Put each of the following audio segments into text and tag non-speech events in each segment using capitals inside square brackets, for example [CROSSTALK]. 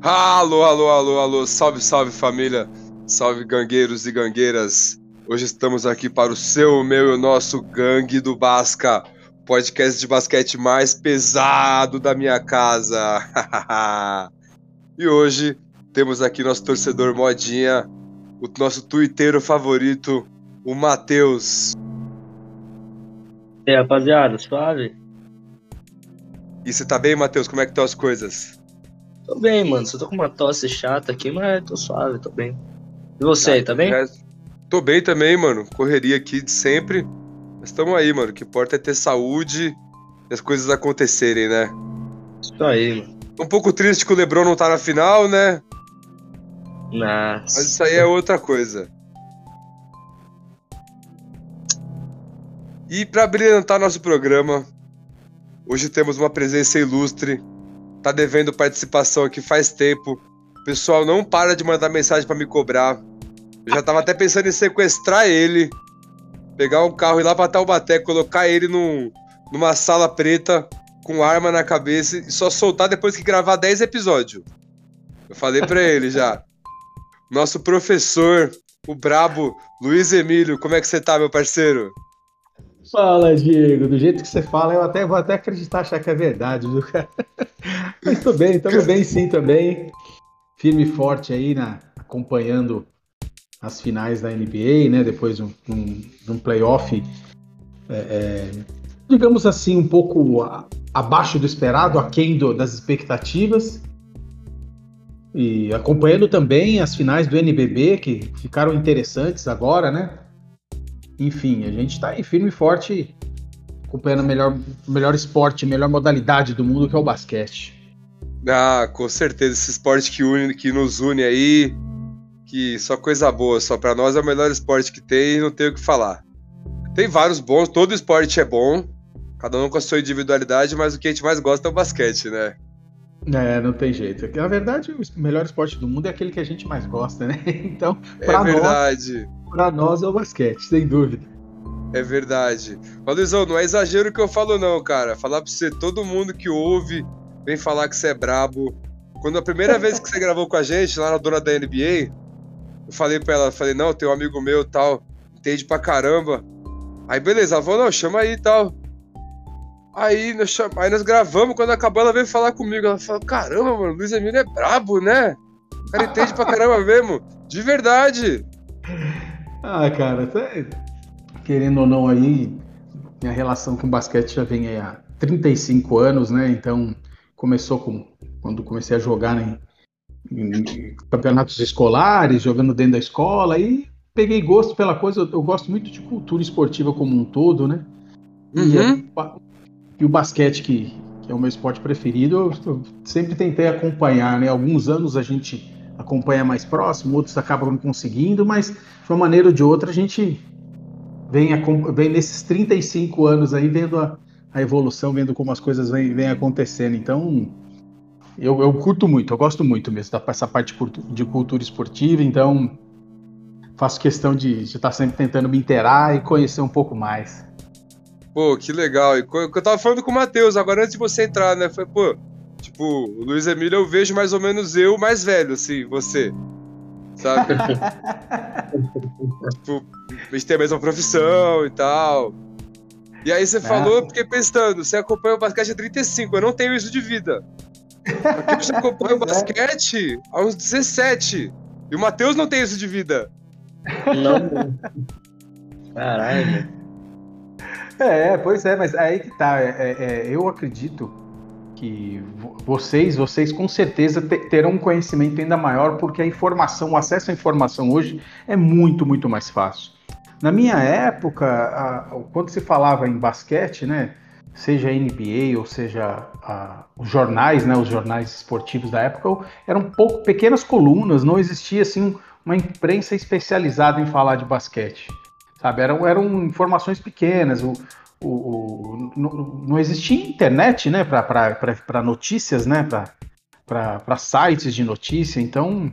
Alô, alô, alô, alô, salve, salve família, salve gangueiros e gangueiras. Hoje estamos aqui para o seu, meu e o nosso Gangue do Basca, podcast de basquete mais pesado da minha casa. [LAUGHS] e hoje temos aqui nosso torcedor modinha, o nosso twitteiro favorito, o Matheus. E aí, rapaziada, suave? E você tá bem, Matheus? Como é que estão as coisas? Tô bem, mano. Só tô com uma tosse chata aqui, mas tô suave, tô bem. E você aí, tá bem? Tô bem também, mano. Correria aqui de sempre. Mas tamo aí, mano. O que importa é ter saúde e as coisas acontecerem, né? Isso aí, mano. Um pouco triste que o Lebron não tá na final, né? Nossa. Mas isso aí é outra coisa. E para brilhantar nosso programa, hoje temos uma presença ilustre tá devendo participação aqui faz tempo. Pessoal não para de mandar mensagem para me cobrar. Eu já tava até pensando em sequestrar ele, pegar um carro e ir lá pra Taubaté, colocar ele num, numa sala preta com arma na cabeça e só soltar depois que gravar 10 episódios. Eu falei pra ele já. Nosso professor, o brabo Luiz Emílio, como é que você tá, meu parceiro? Fala, Diego. Do jeito que você fala, eu até vou até acreditar, achar que é verdade, viu, cara? [LAUGHS] Mas tô bem, estamos bem sim também. Firme e forte aí, na, acompanhando as finais da NBA, né? Depois de um, um, de um playoff, é, é, digamos assim, um pouco a, abaixo do esperado, aquém do, das expectativas. E acompanhando também as finais do NBB, que ficaram interessantes agora, né? Enfim, a gente está aí firme e forte, acompanhando o melhor, melhor esporte, melhor modalidade do mundo, que é o basquete. Ah, com certeza, esse esporte que, une, que nos une aí, que só coisa boa, só para nós é o melhor esporte que tem e não tem o que falar. Tem vários bons, todo esporte é bom, cada um com a sua individualidade, mas o que a gente mais gosta é o basquete, né? É, não tem jeito. Na verdade, o melhor esporte do mundo é aquele que a gente mais gosta, né? [LAUGHS] Então, pra é verdade. Nós, para nós é o basquete, sem dúvida. É verdade. Mas, Luizão, não é exagero que eu falo, não, cara. Falar pra você, todo mundo que ouve vem falar que você é brabo. Quando a primeira [LAUGHS] vez que você gravou com a gente, lá na dona da NBA, eu falei pra ela, falei, não, tem um amigo meu tal, entende pra caramba. Aí, beleza, ela falou, não, chama aí e tal. Aí nós, cham... aí nós gravamos, quando acabou, ela veio falar comigo. Ela falou, caramba, mano, Luiz Emílio é brabo, né? O cara entende pra caramba mesmo. De verdade. Ah, cara, até, querendo ou não aí, minha relação com o basquete já vem há 35 anos, né? Então, começou com quando comecei a jogar né, em, em campeonatos escolares, jogando dentro da escola, e peguei gosto pela coisa. Eu, eu gosto muito de cultura esportiva como um todo, né? Uhum. E, e, o basquete, que, que, é o meu esporte preferido, eu, eu sempre tentei acompanhar, né? Alguns anos a gente acompanha mais próximo, outros acabam não conseguindo, mas de uma maneira ou de outra a gente vem, vem nesses 35 anos aí vendo a, a evolução, vendo como as coisas vêm, acontecendo. Então, eu, eu, curto muito, eu gosto muito mesmo dessa parte de cultura esportiva, então faço questão de, estar sempre tentando me inteirar e conhecer um pouco mais. Pô, que legal. E eu tava falando com o Matheus, agora antes de você entrar, né? Foi, pô, Tipo, o Luiz Emílio eu vejo mais ou menos eu mais velho, assim, você. Sabe? [LAUGHS] tipo, a gente tem a mesma profissão e tal. E aí você falou, eu fiquei pensando, você acompanha o basquete há 35, eu não tenho isso de vida. Porque você acompanha o é. basquete há uns 17. E o Matheus não tem isso de vida. Não. Caralho. É, pois é, mas aí que tá. É, é, eu acredito que vocês, vocês com certeza terão um conhecimento ainda maior, porque a informação, o acesso à informação hoje é muito, muito mais fácil. Na minha época, a, quando se falava em basquete, né, seja a NBA ou seja a, os jornais, né, os jornais esportivos da época, eram pouco pequenas colunas, não existia assim uma imprensa especializada em falar de basquete, sabe? Eram, eram informações pequenas. O, o, o não, existia internet, né, para notícias, né, para sites de notícia. Então,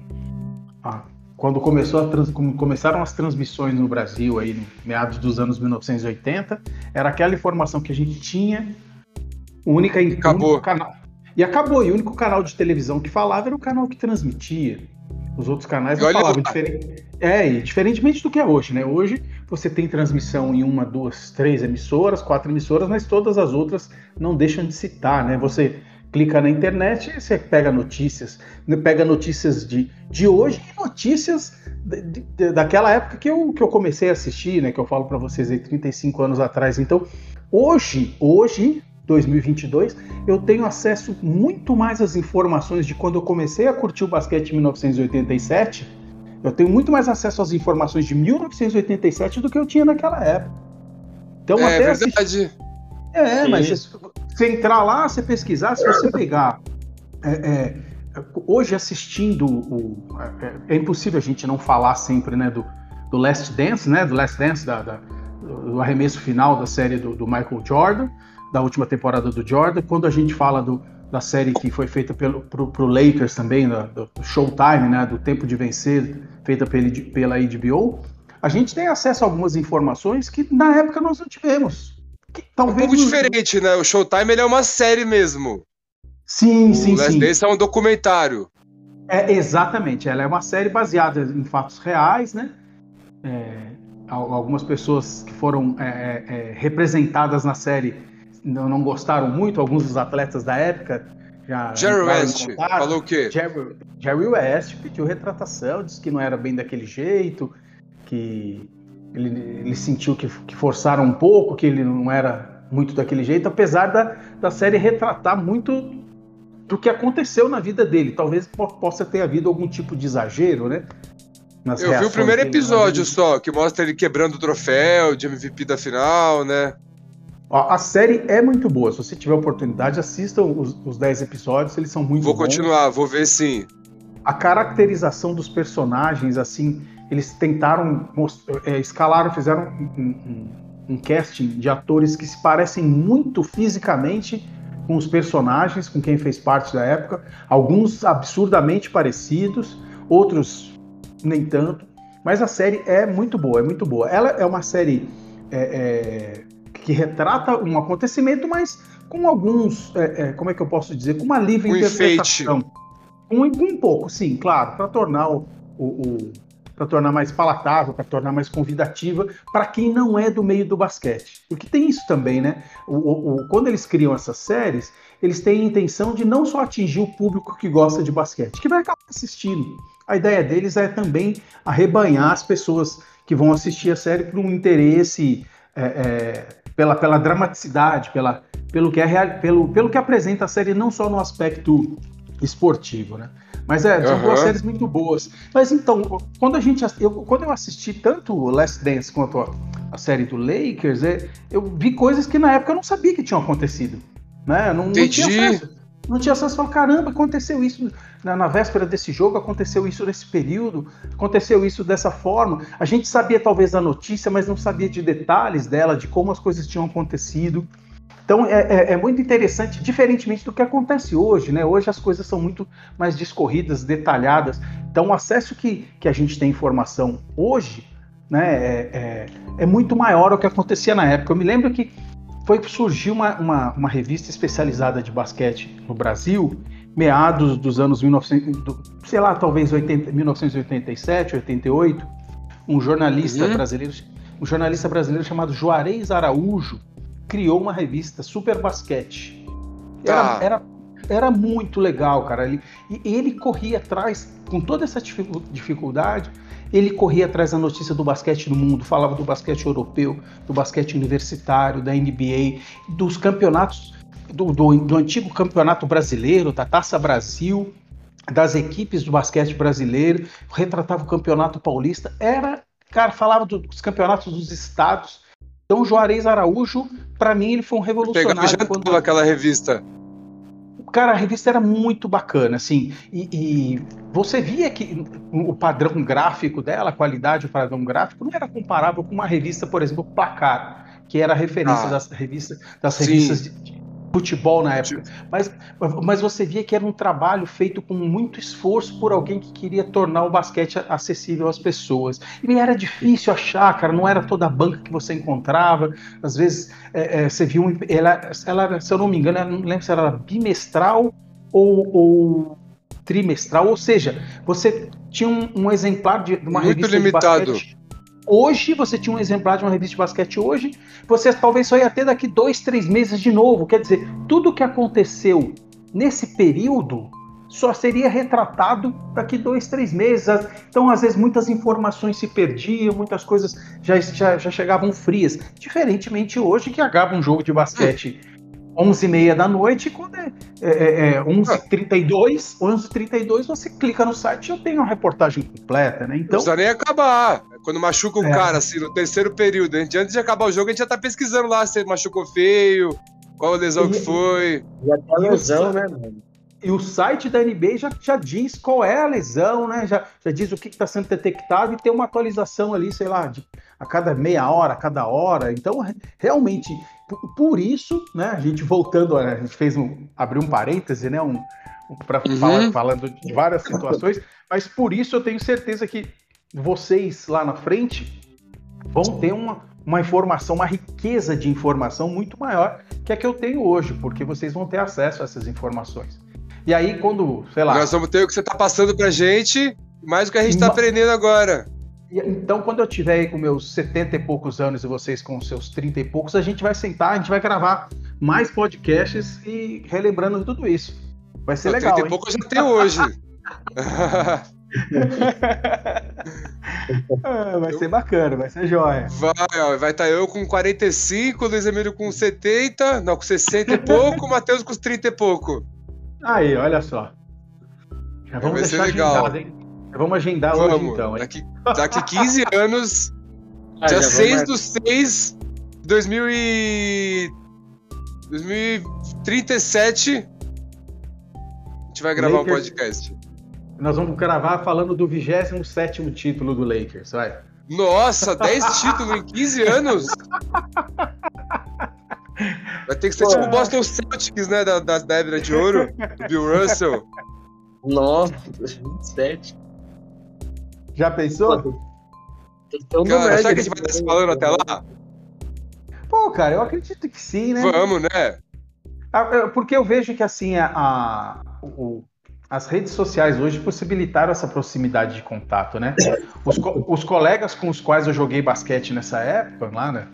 quando começou trans, começaram as transmissões no Brasil aí, no meados dos anos 1980, era aquela informação que a gente tinha única, acabou. único canal. E acabou. E o único canal de televisão que falava era o canal que transmitia. Os outros canais não falavam diferente. É, e diferentemente do que é hoje, né? Hoje você tem transmissão em uma, duas, três emissoras, quatro emissoras, mas todas as outras não deixam de citar, né? Você clica na internet e você pega notícias, né? pega notícias de, de hoje e notícias de, de, daquela época que eu, que eu comecei a assistir, né? Que eu falo para vocês aí 35 anos atrás. Então, hoje, hoje, 2022, eu tenho acesso muito mais às informações de quando eu comecei a curtir o basquete em 1987. Eu tenho muito mais acesso às informações de 1987 do que eu tinha naquela época. Então, é até verdade. Assistir... É, Sim. mas se você entrar lá, você pesquisar, se você pegar. É, é, hoje assistindo o. É, é, impossível a gente não falar sempre né, do, do Last Dance, né? Do Last Dance, da, da do arremesso final da série do, do Michael Jordan da última temporada do Jordan, quando a gente fala do, da série que foi feita pelo, pro, pro Lakers também, da, do Showtime, né, do Tempo de Vencer, feita pela, pela HBO, a gente tem acesso a algumas informações que na época nós não tivemos. Que, talvez um pouco nos... diferente, né? O Showtime ele é uma série mesmo. Sim, o sim, Last sim. Dance é um documentário. É, exatamente, ela é uma série baseada em fatos reais, né? É, algumas pessoas que foram é, é, é representadas na série não, gostaram muito, alguns dos atletas da época já. Jerry West falou o quê? Jerry, Jerry West pediu retratação, disse que não era bem daquele jeito, que ele, ele sentiu que, que forçaram um pouco, que ele não era muito daquele jeito, apesar da, da série retratar muito do que aconteceu na vida dele. Talvez possa ter havido algum tipo de exagero, né? Eu vi o primeiro episódio só, que mostra ele quebrando o troféu de MVP da final, né? A série é muito boa. Se você tiver oportunidade, assista os, os 10 episódios, eles são muito vou bons. Vou continuar, vou ver sim. A caracterização dos personagens, assim, eles tentaram, é, escalaram, fizeram um, um, um casting de atores que se parecem muito fisicamente com os personagens, com quem fez parte da época. Alguns absurdamente parecidos, outros nem tanto. Mas a série é muito boa, é muito boa. Ela é uma série é, é, que retrata um acontecimento, mas com alguns, é, é, como é que eu posso dizer, com uma livre um interpretação. Um, um pouco, sim, claro, para tornar o, o, o para tornar mais palatável, para tornar mais convidativa para quem não é do meio do basquete. Porque tem isso também, né? O, o, quando eles criam essas séries, eles têm a intenção de não só atingir o público que gosta de basquete, que vai acabar assistindo. A ideia deles é também arrebanhar as pessoas que vão assistir a série por um interesse é, é, pela, pela dramaticidade, pela, pelo, que é, pelo, pelo que apresenta a série, não só no aspecto esportivo, né? Mas é, são uhum. duas séries muito boas. Mas então, quando a gente eu, quando eu assisti tanto o Last Dance quanto a, a série do Lakers, é, eu vi coisas que na época eu não sabia que tinham acontecido. Né? Não, não tinha acesso. Não tinha acesso. Falei, caramba, aconteceu isso na, na, véspera desse jogo, aconteceu isso nesse período, aconteceu isso dessa forma. A gente sabia talvez da notícia, mas não sabia de detalhes dela, de como as coisas tinham acontecido. Então é, é, é, muito interessante, diferentemente do que acontece hoje, né? Hoje as coisas são muito mais discorridas, detalhadas. Então o acesso que, que a gente tem informação hoje né, é, é, é muito maior ao que acontecia na época. Eu me lembro que foi surgiu uma, uma, uma, revista especializada de basquete no Brasil, meados dos anos 1900, do, sei lá, talvez 80, 1987, 88, um jornalista uhum. brasileiro, um jornalista brasileiro chamado Juarez Araújo criou uma revista Super Basquete. Era, ah. era, era muito legal, cara. Ele, e ele corria atrás, com toda essa dificuldade, ele corria atrás da notícia do basquete no mundo, falava do basquete europeu, do basquete universitário, da NBA, dos campeonatos, do, do, do antigo campeonato brasileiro, da Taça Brasil, das equipes do basquete brasileiro, retratava o campeonato paulista, era, cara, falava dos campeonatos dos estados. Então, Juarez Araújo, para mim, ele foi um revolucionário. Pegava já quando... aquela revista. Cara, a revista era muito bacana, assim, e, e, você via que o padrão gráfico dela, a qualidade do padrão gráfico, não era comparável com uma revista, por exemplo, Placar, que era a referência ah, das revistas, das revistas de, futebol na época. Mas, mas você via que era um trabalho feito com muito esforço por alguém que queria tornar o basquete acessível às pessoas. E era difícil achar, cara, não era toda a banca que você encontrava. Às vezes é, é, você viu. Um, ela, ela, se eu não me engano, não lembro se era bimestral ou, ou trimestral, ou seja, você tinha um, um exemplar de uma muito revista limitado. de basquete Hoje você tinha um exemplar de uma revista de basquete hoje, você talvez só ia ter daqui dois, três meses de novo. Quer dizer, tudo que aconteceu nesse período só seria retratado daqui dois, três meses. Então, às vezes, muitas informações se perdiam, muitas coisas já, já, já chegavam frias. Diferentemente hoje, que acaba um jogo de basquete 11h30 da noite, quando é, é, é 11h32, 11h32 você clica no site e eu tenho a reportagem completa, né? Então, não precisa nem acabar. Quando machuca um é. cara, assim, no terceiro período, a gente, antes de acabar o jogo, a gente já tá pesquisando lá se ele machucou feio, qual a lesão e, que foi. Já tá lesão, né, mano? E o site da NBA já, já diz qual é a lesão, né? Já, já diz o que está sendo detectado e tem uma atualização ali, sei lá, de, a cada meia hora, a cada hora. Então, realmente, por, por isso, né? A gente voltando, a gente fez um. abriu um parêntese, né? Um, um para uhum. falar falando de várias situações, mas por isso eu tenho certeza que vocês lá na frente vão ter uma, uma informação, uma riqueza de informação muito maior que a que eu tenho hoje, porque vocês vão ter acesso a essas informações. E aí, quando, sei lá. Nós vamos ter o que você está passando pra gente, mais o que a gente está aprendendo agora. Então, quando eu tiver com meus 70 e poucos anos e vocês com seus 30 e poucos, a gente vai sentar, a gente vai gravar mais podcasts e relembrando tudo isso. Vai ser legal. 30 e pouco já tem hoje. [LAUGHS] [LAUGHS] [LAUGHS] ah, vai eu... ser bacana, vai ser jóia. Vai, ó, vai estar tá eu com 45, Luiz Emílio com 70, não, com 60 e pouco, [LAUGHS] Matheus com 30 e pouco. Aí, olha só. Já vamos vai ser legal. Agendado, hein? Já vamos agendar vamos. hoje então. Hein? Daqui, daqui 15 [LAUGHS] anos, ah, dia 6 do 6 de 2037, a gente vai gravar Lakers, um podcast. Nós vamos gravar falando do 27 título do Lakers, vai. Nossa, 10 [LAUGHS] títulos em 15 anos? Vai ter que ser Pô, tipo o Boston Celtics, né? Da, da Débora de Ouro, do Bill Russell. Nossa, 27. Já pensou? Então, cara, será que a gente vai estar se falando até lá? Pô, cara, eu acredito que sim, né? Vamos, né? Ah, porque eu vejo que assim, a, a o, as redes sociais hoje possibilitaram essa proximidade de contato, né? Os, os colegas com os quais eu joguei basquete nessa época, lá, né?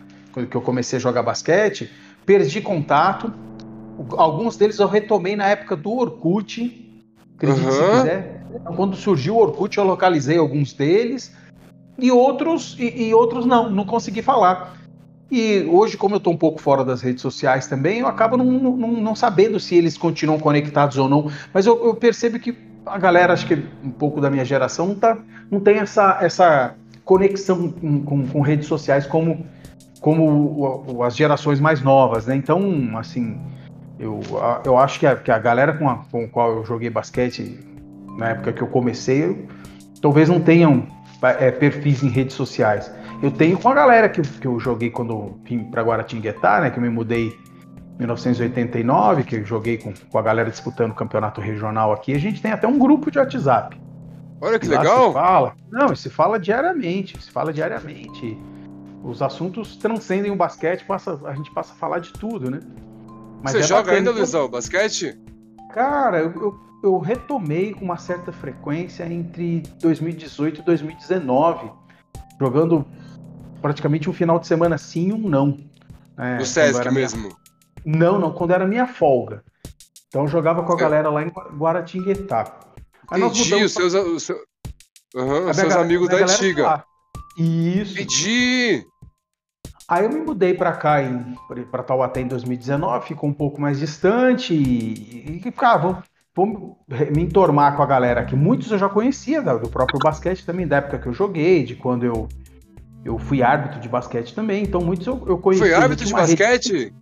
Que eu comecei a jogar basquete, perdi contato. Alguns deles eu retomei na época do Orkut. Acredite uhum. se quiser. Então, quando surgiu o Orkut, eu localizei alguns deles. E outros, e, e outros não, não consegui falar. E hoje, como eu estou um pouco fora das redes sociais também, eu acabo não, não, não, sabendo se eles continuam conectados ou não. Mas eu, eu, percebo que a galera, acho que um pouco da minha geração, não, tá, não tem essa, essa conexão com, com, com redes sociais como como as gerações mais novas, né? Então, assim, eu, eu acho que a, que a galera com a com a qual eu joguei basquete na época que eu comecei, talvez não tenham é, perfis em redes sociais. Eu tenho com a galera que, que eu joguei quando vim para Guaratinguetá, né? Que eu me mudei em 1989, que eu joguei com, com a galera disputando o campeonato regional aqui. A gente tem até um grupo de WhatsApp. Olha que legal! Se fala, não, se fala diariamente, se fala diariamente os assuntos transcendem o basquete, passa, a gente passa a falar de tudo, né? Mas Você é joga ainda, Luizão, basquete? Cara, eu, eu, eu, retomei com uma certa frequência entre 2018 e 2019, jogando praticamente um final de semana sim um não. É, no Sesc mesmo? Minha... Não, não, quando era minha folga. Então eu jogava com a galera lá em Guaratinguetá. Entendi, os seus, pra... os seus, uhum, os seus amigos da antiga. Isso. Pedi! Aí eu me mudei para cá, para Taubaté em 2019, ficou um pouco mais distante e, e cara, vou, vou, me entormar com a galera que muitos eu já conhecia do próprio basquete também, da época que eu joguei, de quando eu, eu fui árbitro de basquete também, então muitos eu, eu conheci. Foi árbitro de basquete? Rede...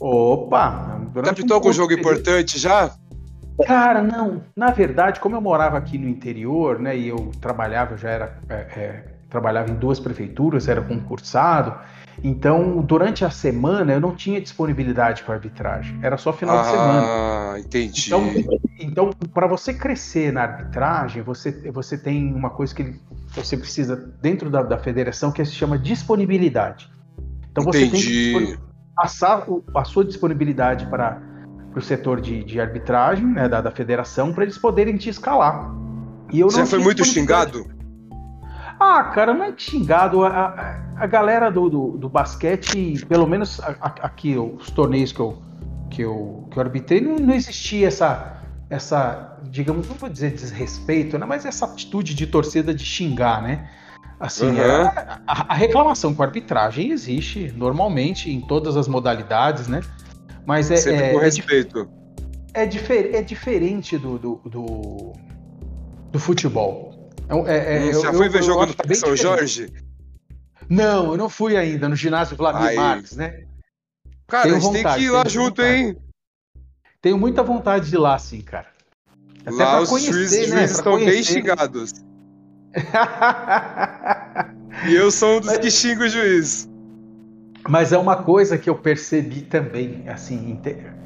Opa! Captou um algum jogo importante já? Cara, não. Na verdade, como eu morava aqui no interior, né, e eu trabalhava, já era é, é, trabalhava em duas prefeituras, era concursado. Então, durante a semana eu não tinha disponibilidade para arbitragem, era só final ah, de semana. Ah, entendi. Então, então para você crescer na arbitragem, você, você tem uma coisa que você precisa dentro da, da federação que se chama disponibilidade. Então você entendi. tem que passar a sua disponibilidade para, para o setor de, de arbitragem né, da, da federação para eles poderem te escalar. E eu você foi muito xingado? Ah, cara, não é xingado. A, a, a galera do, do, do, basquete, pelo menos aqui, os torneios que eu, que eu, que eu arbitrei, não, não existia essa, essa, digamos, não vou dizer desrespeito, né, mas essa atitude de torcida de xingar, né? Assim, uhum. a, a, reclamação com a arbitragem existe normalmente em todas as modalidades, né? Mas é. Sempre é, com respeito. É, é, difer é diferente do, do, do, do futebol. É, é, Já eu, foi ver eu, jogo do São Jorge? Não, eu não fui ainda no ginásio Vladimir Marques, né? Cara, Tenho a gente vontade, tem que ir lá junto, vontade. hein? Tenho muita vontade de ir lá, sim, cara. Até lá os conhecer, juízes, né? juízes estão bem xingados. [LAUGHS] e eu sou um dos Mas... que xinga o juiz. Mas é uma coisa que eu percebi também, assim,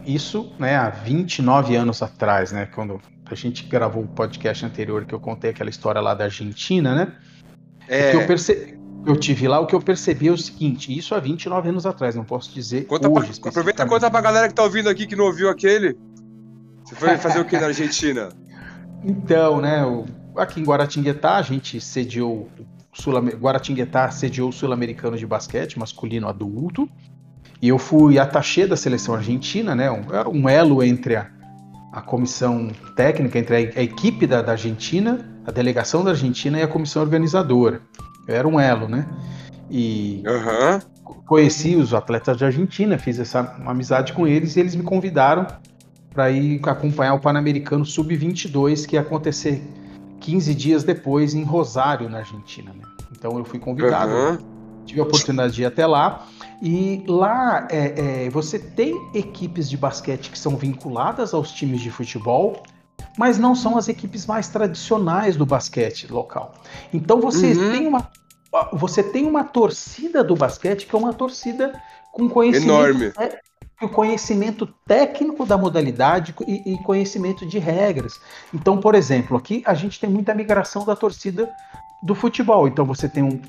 isso, né, há 29 anos atrás, né, quando a gente gravou o podcast anterior que eu contei aquela história lá da Argentina, né? É. Eu percebi, eu tive lá, o que eu percebi é o seguinte, isso há 29 anos atrás, não posso dizer conta hoje. Pra, aproveita e conta pra galera que tá ouvindo aqui que não ouviu aquele. Você foi fazer o que na [LAUGHS] Argentina? Então, né, aqui em Guaratinguetá a gente sediou Guaratinguetá sediou o Sul-Americano de basquete masculino adulto. E eu fui atachê da seleção argentina, né? Um, era um elo entre a, a comissão técnica, entre a, equipe da, da, Argentina, a delegação da Argentina e a comissão organizadora. Eu era um elo, né? E uhum. conheci os atletas de Argentina, fiz essa amizade com eles e eles me convidaram para ir acompanhar o Pan-Americano Sub-22 que ia acontecer 15 dias depois em Rosário, na Argentina. Né? Então eu fui convidado, uhum. tive a oportunidade de ir até lá. E lá é, é, você tem equipes de basquete que são vinculadas aos times de futebol, mas não são as equipes mais tradicionais do basquete local. Então você uhum. tem uma você tem uma torcida do basquete que é uma torcida com conhecimento enorme, o conhecimento técnico da modalidade e, e, conhecimento de regras. Então, por exemplo, aqui a gente tem muita migração da torcida do futebol. Então você tem um,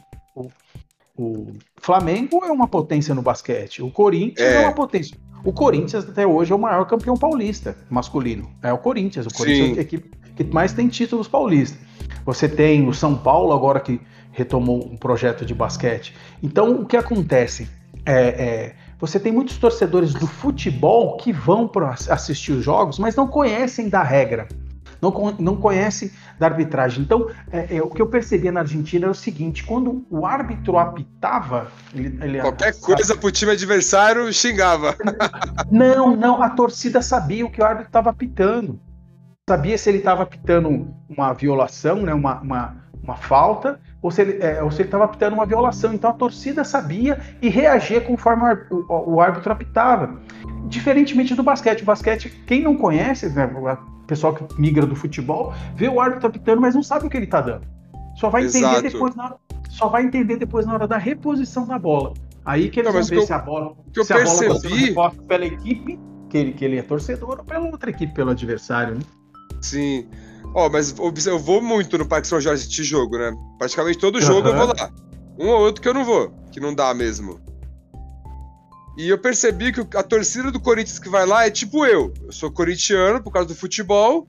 o, Flamengo é uma potência no basquete, o Corinthians é. é. uma potência. O Corinthians até hoje é o maior campeão paulista masculino. É o Corinthians. O Corinthians Sim. é a equipe que mais tem títulos paulistas. Você tem o São Paulo agora que retomou um projeto de basquete. Então o que acontece é, é você tem muitos torcedores do futebol que vão para assistir os jogos, mas não conhecem da regra, não, não conhecem da arbitragem. Então, é, é, o que eu percebia na Argentina é o seguinte: quando o árbitro apitava. Ele, ele Qualquer coisa para o time adversário xingava. [LAUGHS] Não, não, a torcida sabia o que o árbitro estava apitando. Sabia se ele estava apitando uma violação, né, uma, uma, uma falta, ou se ele é, estava apitando uma violação. Então a torcida sabia e reagia conforme o, o, árbitro apitava. Diferentemente do basquete. O basquete, quem não conhece, né, o pessoal que migra do futebol, vê o árbitro apitando, mas não sabe o que ele está dando. Só vai Exato. entender depois na só vai entender depois na hora da reposição da bola. Aí que não, vão ver se a bola, que eu se percebi... a bola pela equipe que ele, que ele é torcedor ou pela outra equipe, pelo adversário. Né? Sim. Ó, oh, mas eu vou muito no Parque São Jorge de jogo, né? Praticamente todo jogo uhum. eu vou lá. Um ou outro que eu não vou, que não dá mesmo. E eu percebi que a torcida do Corinthians que vai lá é tipo eu. Eu sou corintiano por causa do futebol,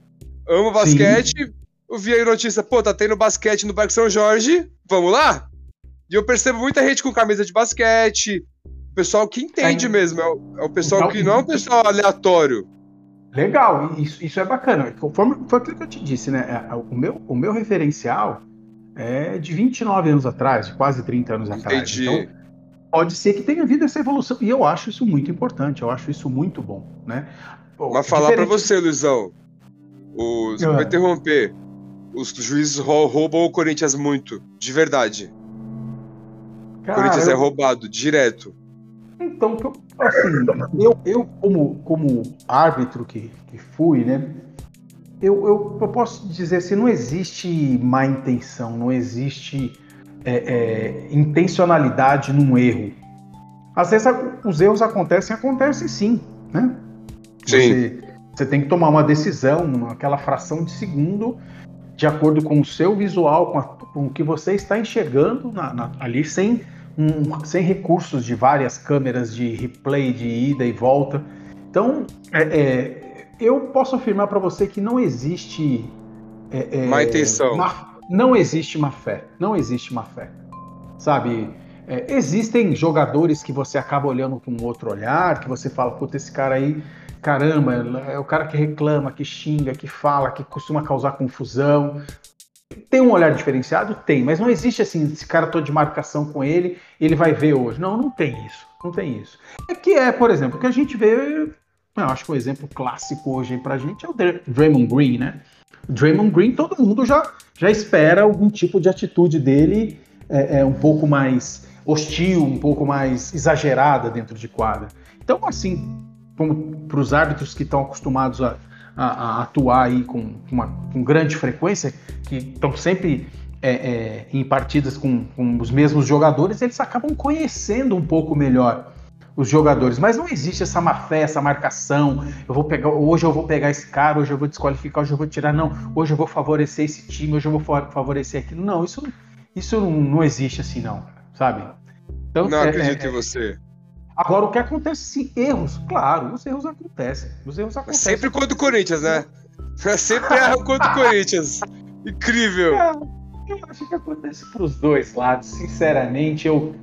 amo basquete. Sim. Eu vi aí notícia, pô, tá tendo basquete no Parque São Jorge, vamos lá? E eu percebo muita gente com camisa de basquete, o pessoal que entende é. mesmo, é o, é o pessoal então, que não é um pessoal aleatório. Legal, isso, isso é bacana. Conforme, foi aquilo que eu te disse, né? É, o meu, o meu referencial é de 29 anos atrás, de quase 30 anos Entendi. atrás. Então, pode ser que tenha havido essa evolução. E eu acho isso muito importante, eu acho isso muito bom, né? Mas falar para você, Luizão, os, vou interromper, os juízes roubam o Corinthians muito, de verdade. Cara, o Corinthians eu... é roubado, direto. Então, assim, eu, eu como, como árbitro que, que fui, né? Eu, eu, eu posso dizer assim, não existe má intenção, não existe é, é, intencionalidade num erro. Às vezes os erros acontecem, acontecem sim, né? Sim. Você, você tem que tomar uma decisão, aquela fração de segundo, de acordo com o seu visual, com, a, com o que você está enxergando na, na, ali, sem, um, sem recursos de várias câmeras de replay, de ida e volta. Então, é, é, eu posso afirmar para você que não existe. É, é, má intenção. Má, não existe má fé. Não existe má fé. Sabe? É, existem jogadores que você acaba olhando com outro olhar, que você fala, puta, esse cara aí caramba, é o cara que reclama, que xinga, que fala, que costuma causar confusão. Tem um olhar diferenciado? Tem, mas não existe assim, esse cara todo de marcação com ele, ele vai ver hoje. Não, não tem isso. Não tem isso. É que é, por exemplo, que a gente vê. Eu acho que um exemplo clássico hoje pra gente é o Draymond Green, né? O Draymond Green, todo mundo já, já espera algum tipo de atitude dele é, é um pouco mais hostil, um pouco mais exagerada dentro de quadra. Então, assim, para os árbitros que estão acostumados a, a, a, atuar aí com, uma, com grande frequência, que estão sempre é, é, em partidas com, com, os mesmos jogadores, eles acabam conhecendo um pouco melhor os jogadores. Mas não existe essa má fé, essa marcação. Eu vou pegar, hoje eu vou pegar esse cara, hoje eu vou desqualificar, hoje eu vou tirar. Não, hoje eu vou favorecer esse time, hoje eu vou favorecer aquilo. Não, isso, isso não, não existe assim, não, sabe? Então, não é, acredito é, em você. Agora, o que acontece, erros, claro, os erros acontecem. Os erros acontecem. Sempre contra o Corinthians, né? Sempre erra contra o Corinthians. [LAUGHS] Incrível. É, eu acho que acontece para os dois lados. Sinceramente, eu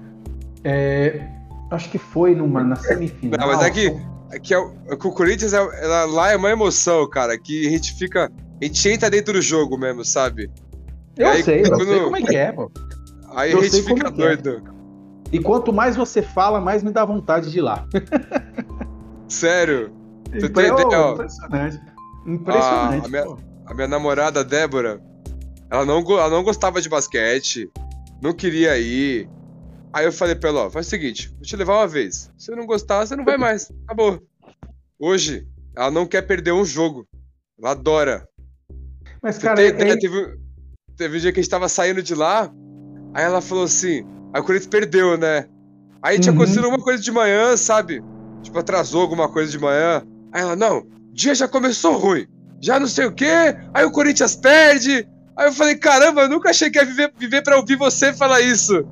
é, acho que foi numa, na semifinal. Não, mas é que, é que, é, é que o Corinthians é, lá é uma emoção, cara, que a gente fica. A gente entra dentro do jogo mesmo, sabe? Eu aí, sei, quando, eu sei como é que é, pô. Aí eu a gente fica é doido. E quanto mais você fala, mais me dá vontade de ir lá. Sério? Tem ideia? Impressionante. Impressionante. A, a, minha, a, minha, namorada, Débora, ela não, ela não gostava de basquete, não queria ir. Aí eu falei pra ela, ó, faz o seguinte, vou te levar uma vez. Se você não gostar, você não vai mais. Acabou. Hoje, ela não quer perder um jogo. Ela adora. Mas, cara, tem, é... teve, teve um dia que a gente tava saindo de lá, aí ela falou assim, Aí o Corinthians perdeu, né? Aí tinha uhum. acontecido alguma coisa de manhã, sabe? Tipo, atrasou alguma coisa de manhã. Aí ela, não, o dia já começou ruim. Já não sei o quê. Aí o Corinthians perde. Aí eu falei, caramba, eu nunca achei que ia viver, viver pra ouvir você falar isso.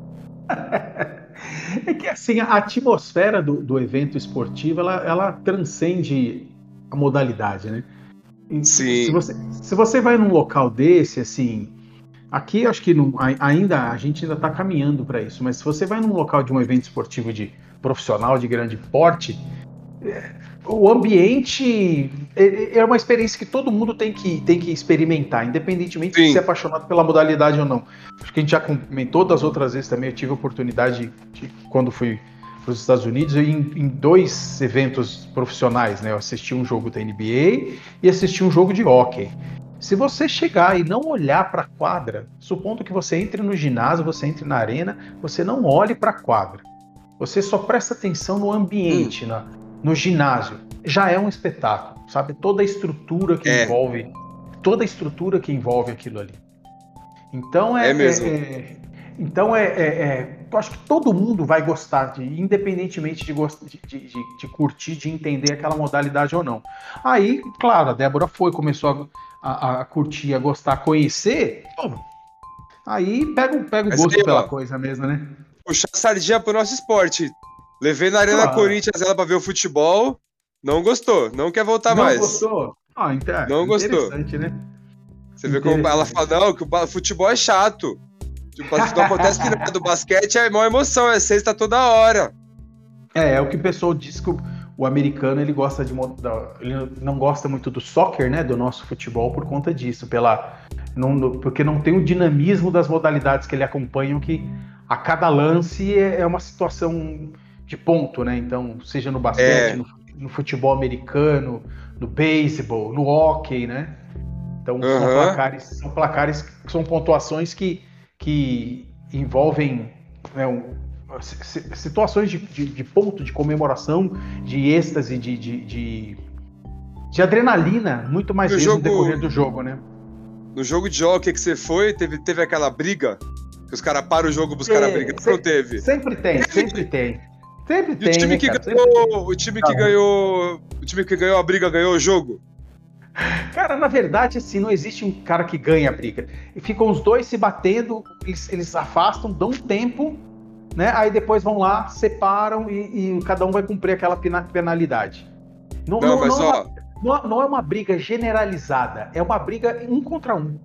[LAUGHS] é que assim, a atmosfera do, do evento esportivo, ela, ela transcende a modalidade, né? Sim. Se você, se você vai num local desse, assim, Aqui acho que não, ainda a gente ainda está caminhando para isso, mas se você vai num local de um evento esportivo de profissional de grande porte, é, o ambiente é, é uma experiência que todo mundo tem que, tem que experimentar, independentemente Sim. de ser apaixonado pela modalidade ou não. Acho que a gente já comentou das outras vezes também. Eu tive a oportunidade de, quando fui para os Estados Unidos em, em, dois eventos profissionais, né? Eu assisti um jogo da NBA e assisti um jogo de hockey. Se você chegar e não olhar para a quadra, supondo que você entre no ginásio, você entre na arena, você não olhe para a quadra. Você só presta atenção no ambiente, hum. na, no ginásio. Já é um espetáculo, sabe? Toda a estrutura que é. envolve, toda a estrutura que envolve aquilo ali. Então é, é mesmo. É, é, então é, é, é, eu acho que todo mundo vai gostar de, independentemente de, de, de, de, curtir, de entender aquela modalidade ou não. Aí, claro, a Débora foi, começou a, a curtir, a gostar, a conhecer, aí pega, pega o gosto aí, pela ó, coisa mesmo, né? Puxar a sardinha pro nosso esporte. Levei na Arena Corinthians ela pra ver o futebol, não gostou, não quer voltar não mais. Não gostou? Ah, então, não gostou. Né? Você vê como ela fala, não, que o futebol é chato. Não acontece que nada. Do basquete é maior emoção, é sexta toda hora. É, é o que o pessoal diz que o americano ele gosta de ele não gosta muito do soccer, né, do nosso futebol por conta disso, pela não, porque não tem o dinamismo das modalidades que ele acompanha, que a cada lance é, é uma situação de ponto, né? Então, seja no basquete, é. no, no, futebol americano, no beisebol, no hockey, né? Então, uhum. são placares, são placares, são pontuações que que envolvem né, um, situações de, de, de, ponto de comemoração, de êxtase, de, de, de, adrenalina, muito mais no, jogo, no decorrer do jogo, né? No jogo de hockey que você foi, teve, teve aquela briga, que os caras param o jogo caras É, brigando. se- Não teve. Sempre tem, sempre tem. Sempre E tem, o time né, que ganhou. O time que ganhou. O time que ganhou a briga ganhou o jogo? Cara, na verdade, assim, não existe um cara que ganha a briga. E ficam os dois se batendo, eles, eles afastam, dão um tempo, né? Aí depois vão lá, separam e, e cada um vai cumprir aquela pena- penalidade. Não, Não, mas não é uma, ó. não, não é uma briga generalizada, é uma briga um contra um.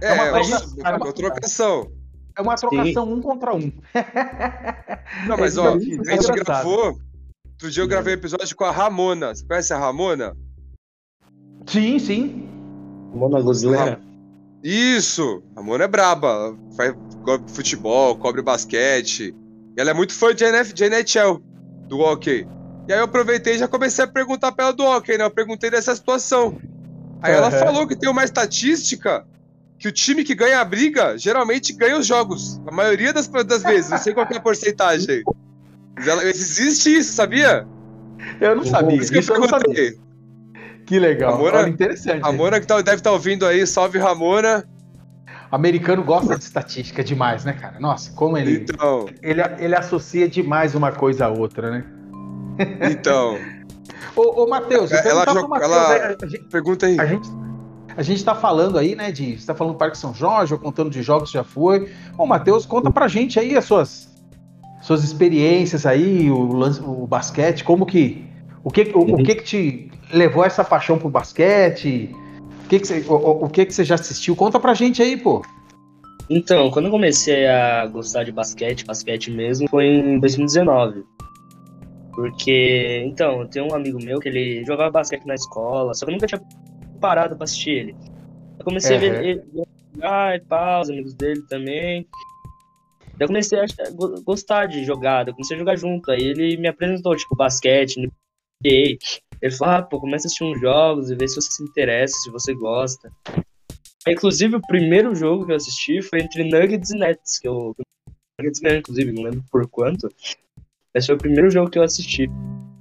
É, uma é uma, uma trocação. É uma trocação um contra um. Não, [LAUGHS] mas É, ó, é a gente engraçado. gravou. Outro dia eu gravei um episódio com a Ramona. Você conhece a Ramona? Sim, sim. Mona Gozleira. Isso! A Ramona é braba. Faz, cobre futebol, cobre basquete. E ela é muito fã de, NF, de NHL, do hockey. E aí eu aproveitei e já comecei a perguntar pra ela do hockey, né? Eu perguntei dessa situação. Aí ela Aham. falou que tem uma estatística que o time que ganha a briga geralmente ganha os jogos. A maioria das, das vezes. Não sei qual é a porcentagem. Mas ela- existe isso, sabia? Eu não sabia. Isso que eu Isso eu perguntei. Que legal. Ramona- Olha, interessante. Ramona que tá- deve estar ouvindo aí, salve Ramona. Americano gosta de estatística demais, né, cara? Nossa, como ele, Então, ele, ele associa demais uma coisa a outra, né? então, [LAUGHS] Ô, ô Matheus, eu Ela pro joga- Matheus, ela- aí, a, gente, pergunta aí. a, gente, a gente tá falando aí, né, de. Você tá falando do Parque São Jorge, ou contando de jogos que já foi. Ô, Matheus, conta pra gente aí as suas, suas experiências aí, o, lance- o basquete, como que. O que, o, o que que te levou a essa paixão pro basquete? O que que você, o, o- que que você já assistiu? Conta pra gente aí, pô. Então, quando eu comecei a gostar de basquete, basquete mesmo, foi em 2019. Porque, então, eu tenho um amigo meu que ele jogava basquete na escola, só que eu nunca tinha parado pra assistir ele. Eu comecei a ver Uhum. ele jogar e pá, os amigos dele também. Eu comecei a gostar de eu comecei a jogar junto. Aí ele me apresentou, tipo, basquete, NBA. Ele falou, ah, pô, começa a assistir uns jogos e vê se você se interessa, se você gosta. Inclusive, o primeiro jogo que eu assisti foi entre Nuggets e Nets, que eu. Nuggets ganhou, inclusive, não lembro por quanto. Mas foi o primeiro jogo que eu assisti.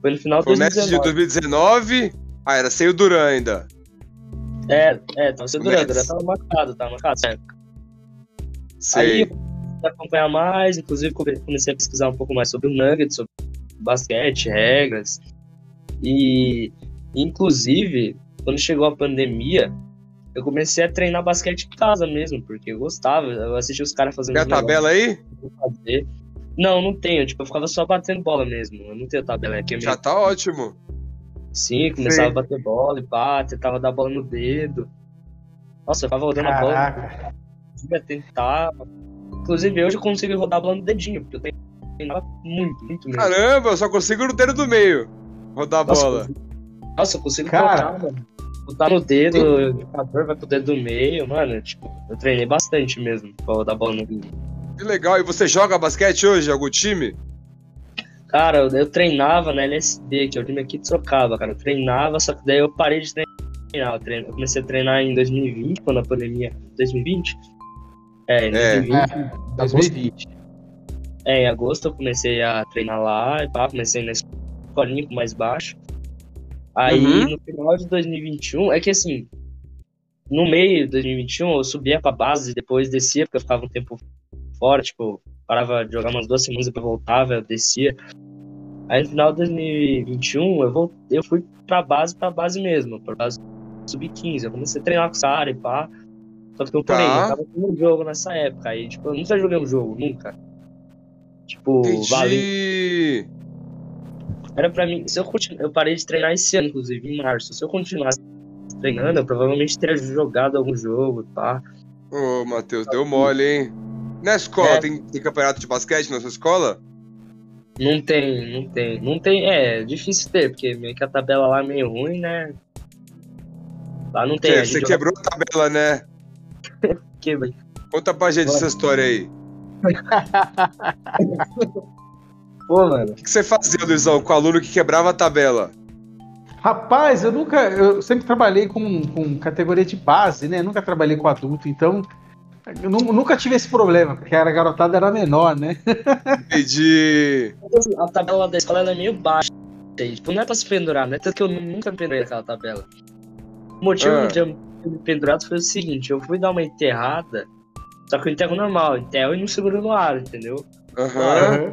Foi no final de Foi o Nets de 2019. 2019. Ah, era sem o Duran ainda. É, é, tava sendo O durante, Nets. já tava marcado, tava marcado. certo. Aí Sei. eu comecei a acompanhar mais, inclusive come- comecei a pesquisar um pouco mais sobre o Nuggets, sobre basquete, regras. E, inclusive, quando chegou a pandemia, eu comecei a treinar basquete em casa mesmo, porque eu gostava. Eu assistia os caras fazendo Tem a tabela aí? Não, não tenho. Tipo, eu ficava só batendo bola mesmo. Eu não tenho tabela aqui. é Já meio tá ótimo. Sim, começava Sei. a bater bola e pá, tentava dar a bola no dedo. Nossa, eu ficava rodando a bola, Caraca. ia tentar. Inclusive, hoje eu consigo rodar a bola no dedinho, porque eu treinava muito, muito mesmo. Caramba, eu só consigo no dedo do meio rodar a Nossa, bola. Nossa, eu consigo Cara. tocar, mano. Botar no dedo, o indicador vai pro dedo do meio, mano. Tipo, eu treinei bastante mesmo pra rodar a bola no dedo. Que legal. E você joga basquete hoje? Algum time? Cara, eu, eu treinava na LSD, que é o time aqui de Sorocaba, cara. Eu treinava, só que daí eu parei de treinar. Eu, treino- eu comecei a treinar em 2020, quando a pandemia. 2020? É, em É. 2020. É, 2020. É, em agosto eu comecei a treinar lá e pá, comecei na escolinha com mais baixo. Aí Uhum. no final de 2021, é que assim, no meio de 2021 eu subia pra base, depois descia, porque eu ficava um tempo fora, tipo, parava de jogar umas duas semanas e depois voltava, eu descia. Aí no final de 2021 eu, vol- eu fui pra base, pra base mesmo, pra base sub-15. Eu comecei a treinar com essa área e pá. Só que eu Tá. parei, eu tava com jogo nessa época. Aí, tipo, eu nunca joguei um jogo, nunca. Tipo. Entendi. Era pra mim. Se eu continuar. Eu parei de treinar esse ano, inclusive, em março. Se eu continuasse treinando, eu provavelmente teria jogado algum jogo e pá. Ô, Matheus, deu mole, hein? Na escola, É. tem, tem campeonato de basquete na sua escola? Não tem, não tem. Não tem. É, difícil ter, porque meio que a tabela lá é meio ruim, né? Lá não tem. Você, a você gente quebrou a tabela, né? [LAUGHS] quebra. Conta pra gente Bora. essa história aí. [LAUGHS] Pô, mano. O que você fazia, Luizão, com o aluno que quebrava a tabela? Rapaz, eu nunca. Eu sempre trabalhei com, com categoria de base, né? Nunca trabalhei com adulto, então. Eu nu- nunca tive esse problema, porque a garotada era menor, né? [LAUGHS] Pedir. A tabela da escola ela é meio baixa. Tipo, não é pra se pendurar, né? Tanto que eu nunca me pendurei naquela tabela. O motivo Ah. de eu me pendurado foi o seguinte: eu fui dar uma enterrada Só que eu enterro normal, enterro e não seguro no ar, entendeu? Aham.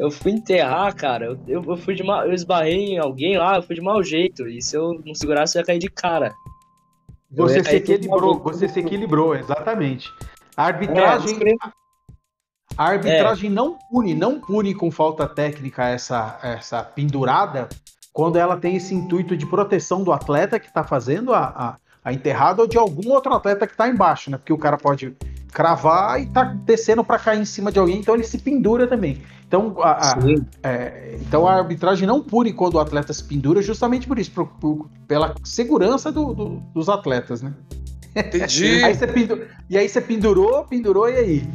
Eu fui enterrar, cara, eu, eu, eu fui de mal, eu esbarrei em alguém lá, eu fui de mau jeito. E se eu não segurasse, eu ia cair de cara. Você se equilibrou, você se equilibrou, exatamente. A É, arbitragem, escrevi- a arbitragem não pune, não pune com falta técnica essa, essa pendurada quando ela tem esse intuito de proteção do atleta que está fazendo a, a, a enterrada ou de algum outro atleta que está embaixo, né? Porque o cara pode cravar e tá descendo para cair em cima de alguém, então ele se pendura também. Então a, a- é, então a arbitragem não pune quando o atleta se pendura, justamente por isso, por- por- pela segurança do- do- dos atletas, né? Entendi. [LAUGHS] Aí E aí você pendurou, pendurou, e aí?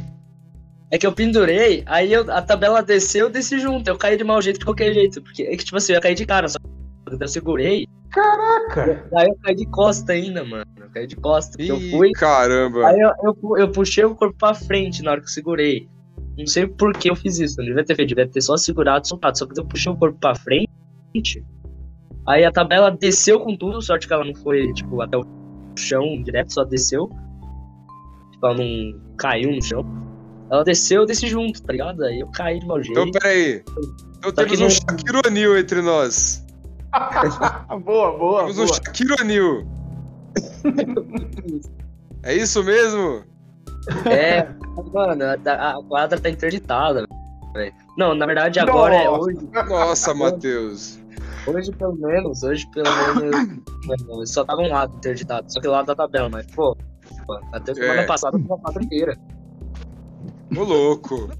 É que eu pendurei, aí eu- a tabela desceu, eu desci junto. Eu caí de mau jeito de qualquer jeito. Porque é que, tipo assim, eu ia cair de cara, só que eu segurei. Caraca! Aí eu caí de costa ainda, mano. Eu caí de costa. porque Eu Ih, fui. caramba. Aí eu, eu, eu puxei o corpo pra frente na hora que eu segurei. Não sei por que eu fiz isso. Não devia ter feito, devia ter só segurado soltado. Só que eu puxei o corpo pra frente. Aí a tabela desceu com tudo, sorte que ela não foi, tipo, até o chão direto, só desceu. Tipo, ela não caiu no chão. Ela desceu, eu desci junto, tá ligado? Aí eu caí de mau jeito. Então, peraí. Então temos que um não- Shaquille O'Neal entre nós. [LAUGHS] boa, boa, Temos um boa. Shaquille O'Neal. É isso mesmo? É, mano, a, a quadra tá interditada, velho. Não, na verdade agora é Nossa. hoje. Nossa, Matheus. Hoje pelo menos, hoje pelo menos. mano, só tava um lado interditado, só que lado da tabela, mas pô. pô, Até semana É. passada foi uma quadra inteira. Ô, louco.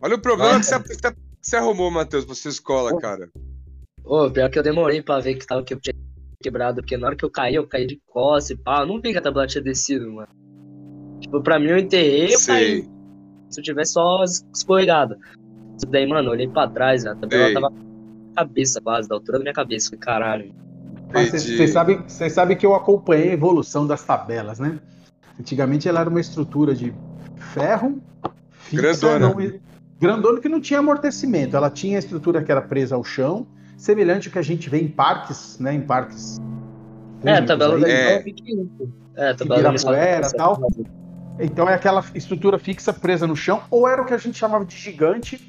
Olha o problema que você, você- você arrumou, Matheus, pra sua escola, cara. Ô, pior que eu demorei pra ver que tava que eu tinha quebrado, porque na hora que eu caí, eu caí de costas e pá. Eu não vi que a tabela tinha descido, mano. Tipo, pra mim eu enterrei, eu caí. Se eu tivesse só es- escorregado. Isso daí, mano, eu olhei pra trás, a tabela Sei. tava na cabeça quase, da altura da minha cabeça. Falei, caralho. Vocês sabem sabem que eu acompanhei a evolução das tabelas, né? Antigamente ela era uma estrutura de ferro, fixa, Grandona. não- grandona que não tinha amortecimento. Ela tinha a estrutura que era presa ao chão, semelhante ao que a gente vê em parques, né? Em parques. É, tabela aí. da É. é. É, tabela da tal. Então é aquela estrutura fixa presa no chão, ou era o que a gente chamava de gigante,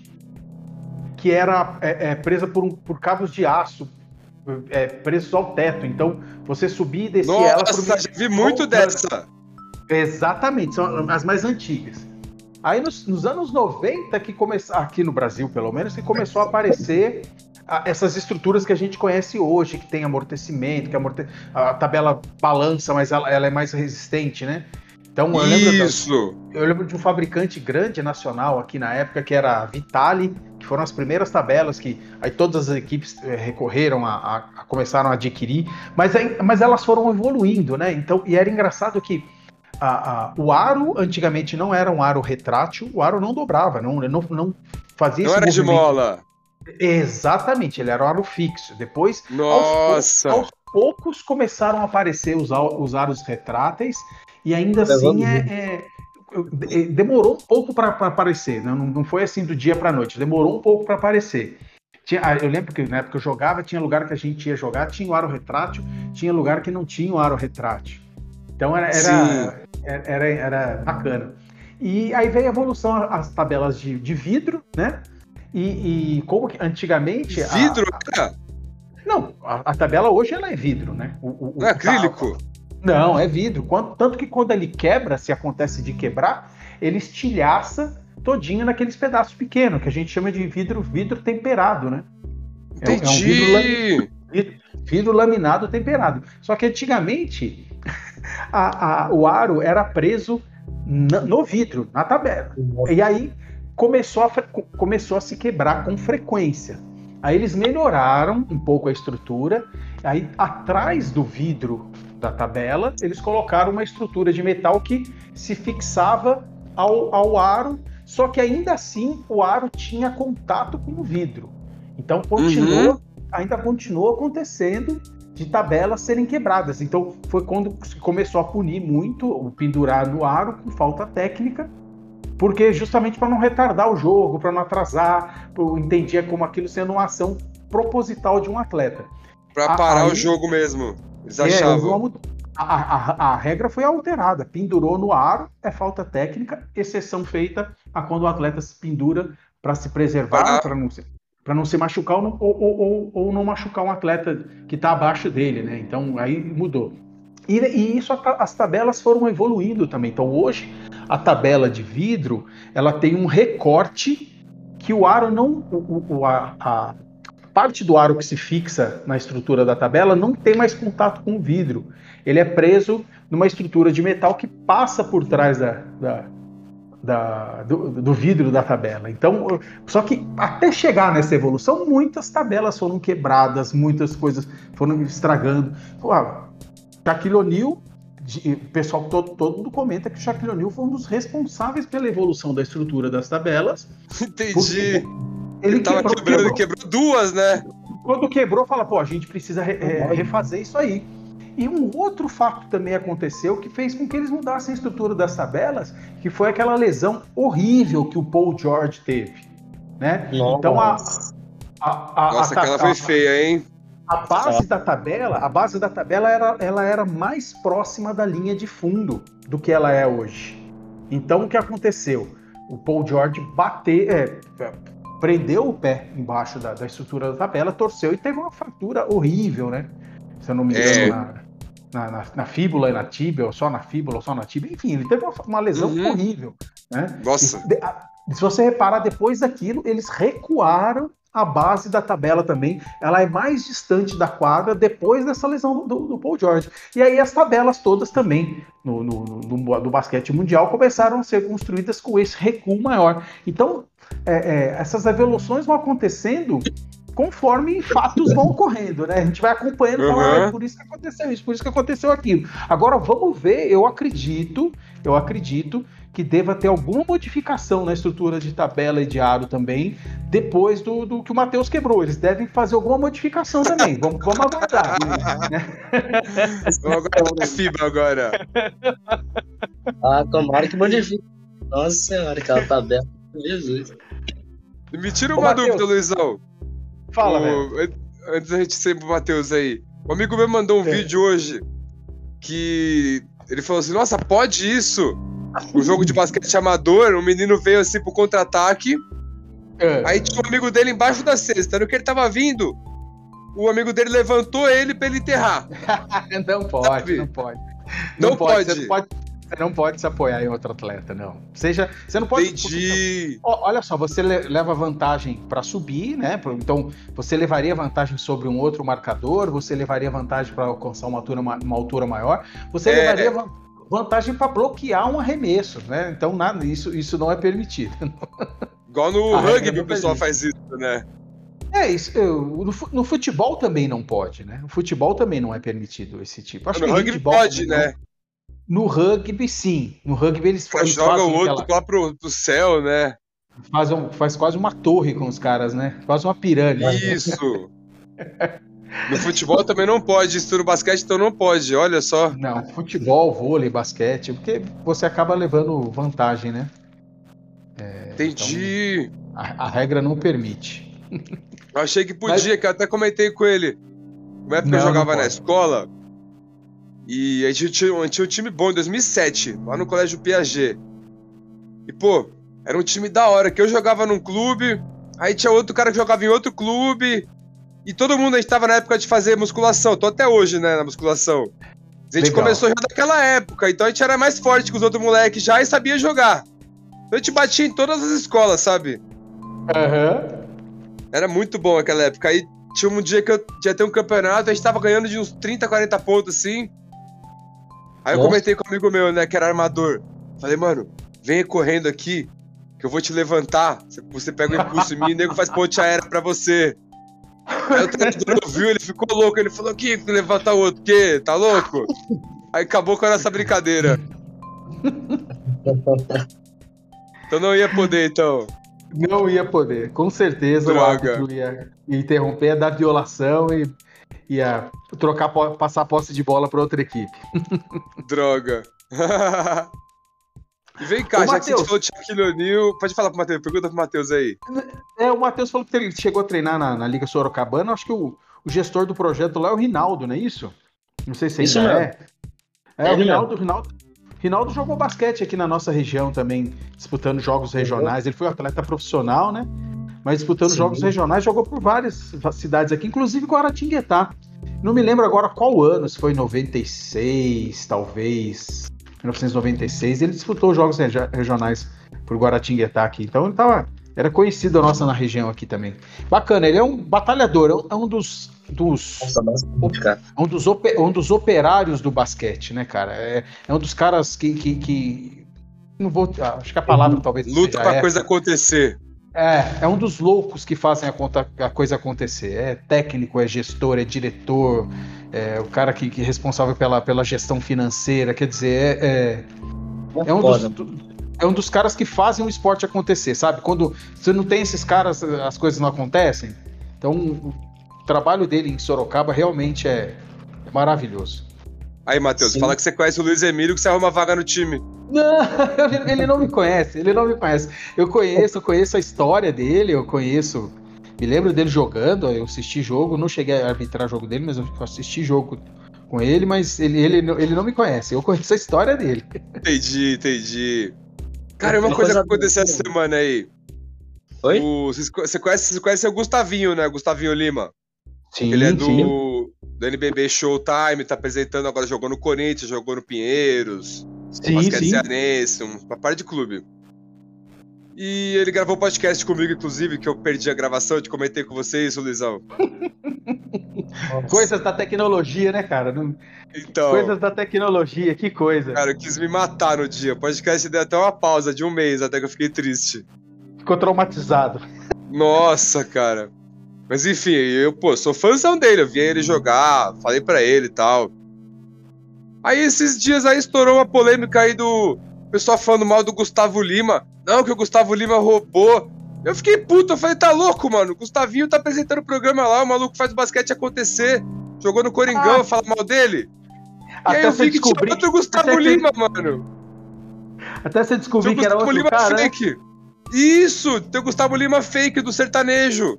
que era é, é, presa por, um- por cabos de aço é, presos ao teto. Então você subia e descia ela por Nossa, já vi muito dessa. Exatamente, são as mais antigas. Aí nos, nos anos 90 que começou, aqui no Brasil pelo menos, que começou a aparecer essas estruturas que a gente conhece hoje, que tem amortecimento, que amorte... a tabela balança, mas ela, ela é mais resistente, né? Então eu lembro, da- Isso. eu lembro de um fabricante grande nacional aqui na época, que era a Vitali, que foram as primeiras tabelas que aí todas as equipes eh, recorreram a, a- a- começaram a adquirir, mas, aí- mas elas foram evoluindo, né? Então, e era engraçado que a- o aro antigamente não era um aro retrátil, o aro não dobrava, não, não, não fazia Não esse era de movimento. mola. Exatamente, ele era um aro fixo. Depois, Nossa. aos poucos começaram a aparecer os, os aros retráteis e ainda assim é, é- é- demorou um pouco para aparecer, né? não, não foi assim do dia para noite, demorou um pouco para aparecer. Tinha- ah, eu lembro que na época que eu jogava, tinha lugar que a gente ia jogar, tinha o aro retrátil, tinha lugar que não tinha o aro retrátil. Então era, Sim. era, era, era bacana. E aí veio a evolução às tabelas de, de vidro, né? E, e como que antigamente. a- Vidro, cara? não, a, a tabela hoje ela é vidro, né? O, o- é acrílico? Não, é vidro. Quanto- tanto que quando ele quebra, se acontece de quebrar, ele estilhaça todinho naqueles pedaços pequenos, que a gente chama de vidro, vidro temperado, né? É um- é um vidro, lami- Entendi. vidro laminado temperado. Só que antigamente [LAUGHS] a- a- o aro era preso no vidro, na tabela. E aí começou a, começou a se quebrar com frequência. Aí eles melhoraram um pouco a estrutura. Aí atrás do vidro da tabela, eles colocaram uma estrutura de metal que se fixava ao, ao aro, só que ainda assim o aro tinha contato com o vidro. Então continua, ainda continuou acontecendo de tabelas serem quebradas. Então foi quando começou a punir muito o pendurar no aro com falta técnica, porque justamente para não retardar o jogo, para não atrasar, eu entendia como aquilo sendo uma ação proposital de um atleta. Ah, parar aí- o jogo mesmo. Eles É, achavam. a, a, a, regra foi alterada. Pendurou no aro, é falta técnica, exceção feita a quando o atleta se pendura para se preservar, para não, se, não se machucar ou, ou, ou, ou, não machucar um atleta que está abaixo dele, né? Então aí mudou. E, e isso as tabelas foram evoluindo também. Então hoje a tabela de vidro ela tem um recorte que o aro não. O, o, a, a parte do aro que se fixa na estrutura da tabela não tem mais contato com o vidro. Ele é preso numa estrutura de metal que passa por trás da, da, da, do, do, vidro da tabela. Então, só que até chegar nessa evolução, muitas tabelas foram quebradas, muitas coisas foram estragando. Shaquille O'Neal, o pessoal todo, todo mundo comenta que o Shaquille O'Neal foi um dos responsáveis pela evolução da estrutura das tabelas. Entendi. Ele, tava quebrou, quebrando, quebrou. quebrou duas, né? Quando quebrou, fala, pô, a gente precisa re, é, refazer isso aí. E um outro fato também aconteceu que fez com que eles mudassem a estrutura das tabelas, que foi aquela lesão horrível que o Paul George teve. Né? Então a, a, a Nossa, a, aquela foi feia, hein? A base da tabela, a base da tabela era, ela era mais próxima da linha de fundo do que ela é hoje. Então o que aconteceu? O Paul George bateu, é, prendeu o pé embaixo da, da, estrutura da tabela, torceu e teve uma fratura horrível, né? Se eu não me engano, é. na, na, na, fíbula e na tíbia, ou só na fíbula, ou só na tíbia, enfim, ele teve uma, uma lesão uhum. horrível. Né? Nossa. E, se você reparar, depois daquilo, eles recuaram a base da tabela também, ela é mais distante da quadra depois dessa lesão do, do Paul George. E aí as tabelas todas também no, no, no, do basquete mundial começaram a ser construídas com esse recuo maior. Então, é, é, essas evoluções vão acontecendo conforme fatos vão ocorrendo, né? A gente vai acompanhando, uhum. falando, ah, por isso que aconteceu isso, por isso que aconteceu aquilo. Agora vamos ver, eu acredito, eu acredito que deva ter alguma modificação na estrutura de tabela e de aro também, depois do, do que o Matheus quebrou. Eles devem fazer alguma modificação também. Vamos, vamos aguardar. [LAUGHS] vamos aguardar a fibra agora. Ah, tomara que modifique. Nossa senhora, aquela tabela. Jesus. Me tira uma Ô, dúvida, Luizão. Fala, o... Antes da gente sair pro Matheus aí. O amigo meu mandou um é. vídeo hoje que ele falou assim: Nossa, pode isso? Um jogo de basquete amador, o um menino veio assim pro contra-ataque. É. Aí tinha um amigo dele embaixo da cesta. No que ele tava vindo, o amigo dele levantou ele pra ele enterrar. [LAUGHS] não pode, Sabe? não pode. Não, não pode. Você, pode. você não pode se apoiar em outro atleta, não. Seja, você não pode. Entendi. Olha só, você leva vantagem para subir, né? Então, você levaria vantagem sobre um outro marcador, você levaria vantagem para alcançar uma altura, uma altura maior, você é. levaria vantagem vantagem para bloquear um arremesso, né? Então nada, isso, isso não é permitido. Igual no [LAUGHS] rugby o pessoal faz isso, né? É, isso, eu, no, futebol também não pode, né? No futebol também não é permitido esse tipo. Acho no que rugby pode, né? No rugby, sim. No rugby eles, eles joga o outro aquela... lá pro, pro céu, né? Faz, um, faz quase uma torre com os caras, né? Quase uma pirâmide. Isso! [LAUGHS] No futebol também não pode, isso no basquete então não pode, olha só. Não, futebol, vôlei, basquete, porque você acaba levando vantagem, né? É, Entendi. Então, a, a, regra não permite. Eu achei que podia, Mas... que eu até comentei com ele. Uma época não, eu jogava na escola e a gente, tinha, a gente tinha um time bom em 2007, lá no Colégio Piaget. E, pô, era um time da hora, que eu jogava num clube, aí tinha outro cara que jogava em outro clube, e todo mundo, a gente tava na época de fazer musculação, tô até hoje, né, na musculação. A gente Legal. começou já naquela época, então a gente era mais forte que os outros moleques já e sabia jogar. Então a gente batia em todas as escolas, sabe? Aham. Uhum. Era muito bom aquela época. Aí tinha um dia que eu ia ter um campeonato, a gente tava ganhando de uns 30, 40 pontos assim. Aí eu comentei com um amigo meu, né, que era armador. Falei, mano, venha correndo aqui, que eu vou te levantar. Você pega o impulso em mim e o nego faz ponte aérea pra você. Aí o treinador ouviu, ele ficou louco. Ele falou: que levanta outro, que? Tá louco? Aí acabou com essa brincadeira. Então não ia poder, então. Não ia poder. Com certeza Droga. o ia interromper, dar violação e ia trocar, passar a posse de bola para outra equipe. Droga. [LAUGHS] E vem cá, o já Mateus... que a gente falou de Shaquille O'Neal, pode falar pro Matheus, pergunta pro Matheus aí. É, o Matheus falou que ele chegou a treinar na, na Liga Sorocabana, acho que o, o, gestor do projeto lá é o Rinaldo, não é isso? Não sei se isso ainda é. É, o Rinaldo, Rinaldo, Rinaldo jogou basquete aqui na nossa região também, disputando jogos regionais. Ele foi um atleta profissional, né? Mas disputando Sim. jogos regionais, jogou por várias cidades aqui, inclusive Guaratinguetá. Não me lembro agora qual ano, se foi 96, talvez. 1996. Ele disputou jogos regionais por Guaratinguetá aqui. Então ele tava. Era conhecido nossa na região aqui também. Bacana, ele é um batalhador, é um é dos. dos é um, dos um dos operários do basquete, né, cara? É, é um dos caras que, que, que não vou. Acho que a palavra talvez. Luta pra coisa acontecer. É, é um dos loucos que fazem a, conta, a coisa acontecer. É técnico, é gestor, é diretor, é o cara que, que é responsável pela, pela gestão financeira. Quer dizer, é, é, é um dos, é um dos caras que fazem o esporte acontecer, sabe? Quando você não tem esses caras, as coisas não acontecem. Então, o trabalho dele em Sorocaba realmente é maravilhoso. Aí, Matheus, fala que você conhece o Luiz Emílio que você arruma vaga no time. Não, [LAUGHS] ele não me conhece, ele não me conhece. Eu conheço, eu conheço a história dele, eu conheço. Me lembro dele jogando, eu assisti jogo, não cheguei a arbitrar jogo dele, mas eu assisti jogo com ele, mas ele, ele, ele não me conhece, eu conheço a história dele. Entendi, entendi. Cara, é uma coisa que aconteceu essa semana aí. Oi? O, você, conhece, você conhece o Gustavinho, né? Gustavinho Lima. Sim, ele é do, sim. Do NBB Showtime, tá apresentando agora, jogou no Corinthians, jogou no Pinheiros. Sim, sim. cearense, uma parte de clube. E ele gravou podcast comigo, inclusive, que eu perdi a gravação, te comentei com vocês, Luizão. [LAUGHS] Coisas da tecnologia, né, cara? Então, Coisas da tecnologia, que coisa. Cara, eu quis me matar no dia. O podcast deu até uma pausa de um mês, até que eu fiquei triste. Ficou traumatizado. Nossa, cara. Mas enfim, eu, pô, sou fãzão dele. Eu vi ele jogar, falei para ele e tal. Aí esses dias aí estourou uma polêmica aí do pessoal falando mal do Gustavo Lima. Não, que o Gustavo Lima roubou. Eu fiquei puto, eu falei, tá louco, mano. O Gustavinho tá apresentando o programa lá, o maluco faz o basquete acontecer. Jogou no Coringão, ah. fala mal dele. Até e aí eu vi que tinha outro Gustavo Lima, que... mano. Até você descobrir que era outro Lima cara, né? fake. Né? Isso, tem o Gustavo Lima fake do sertanejo.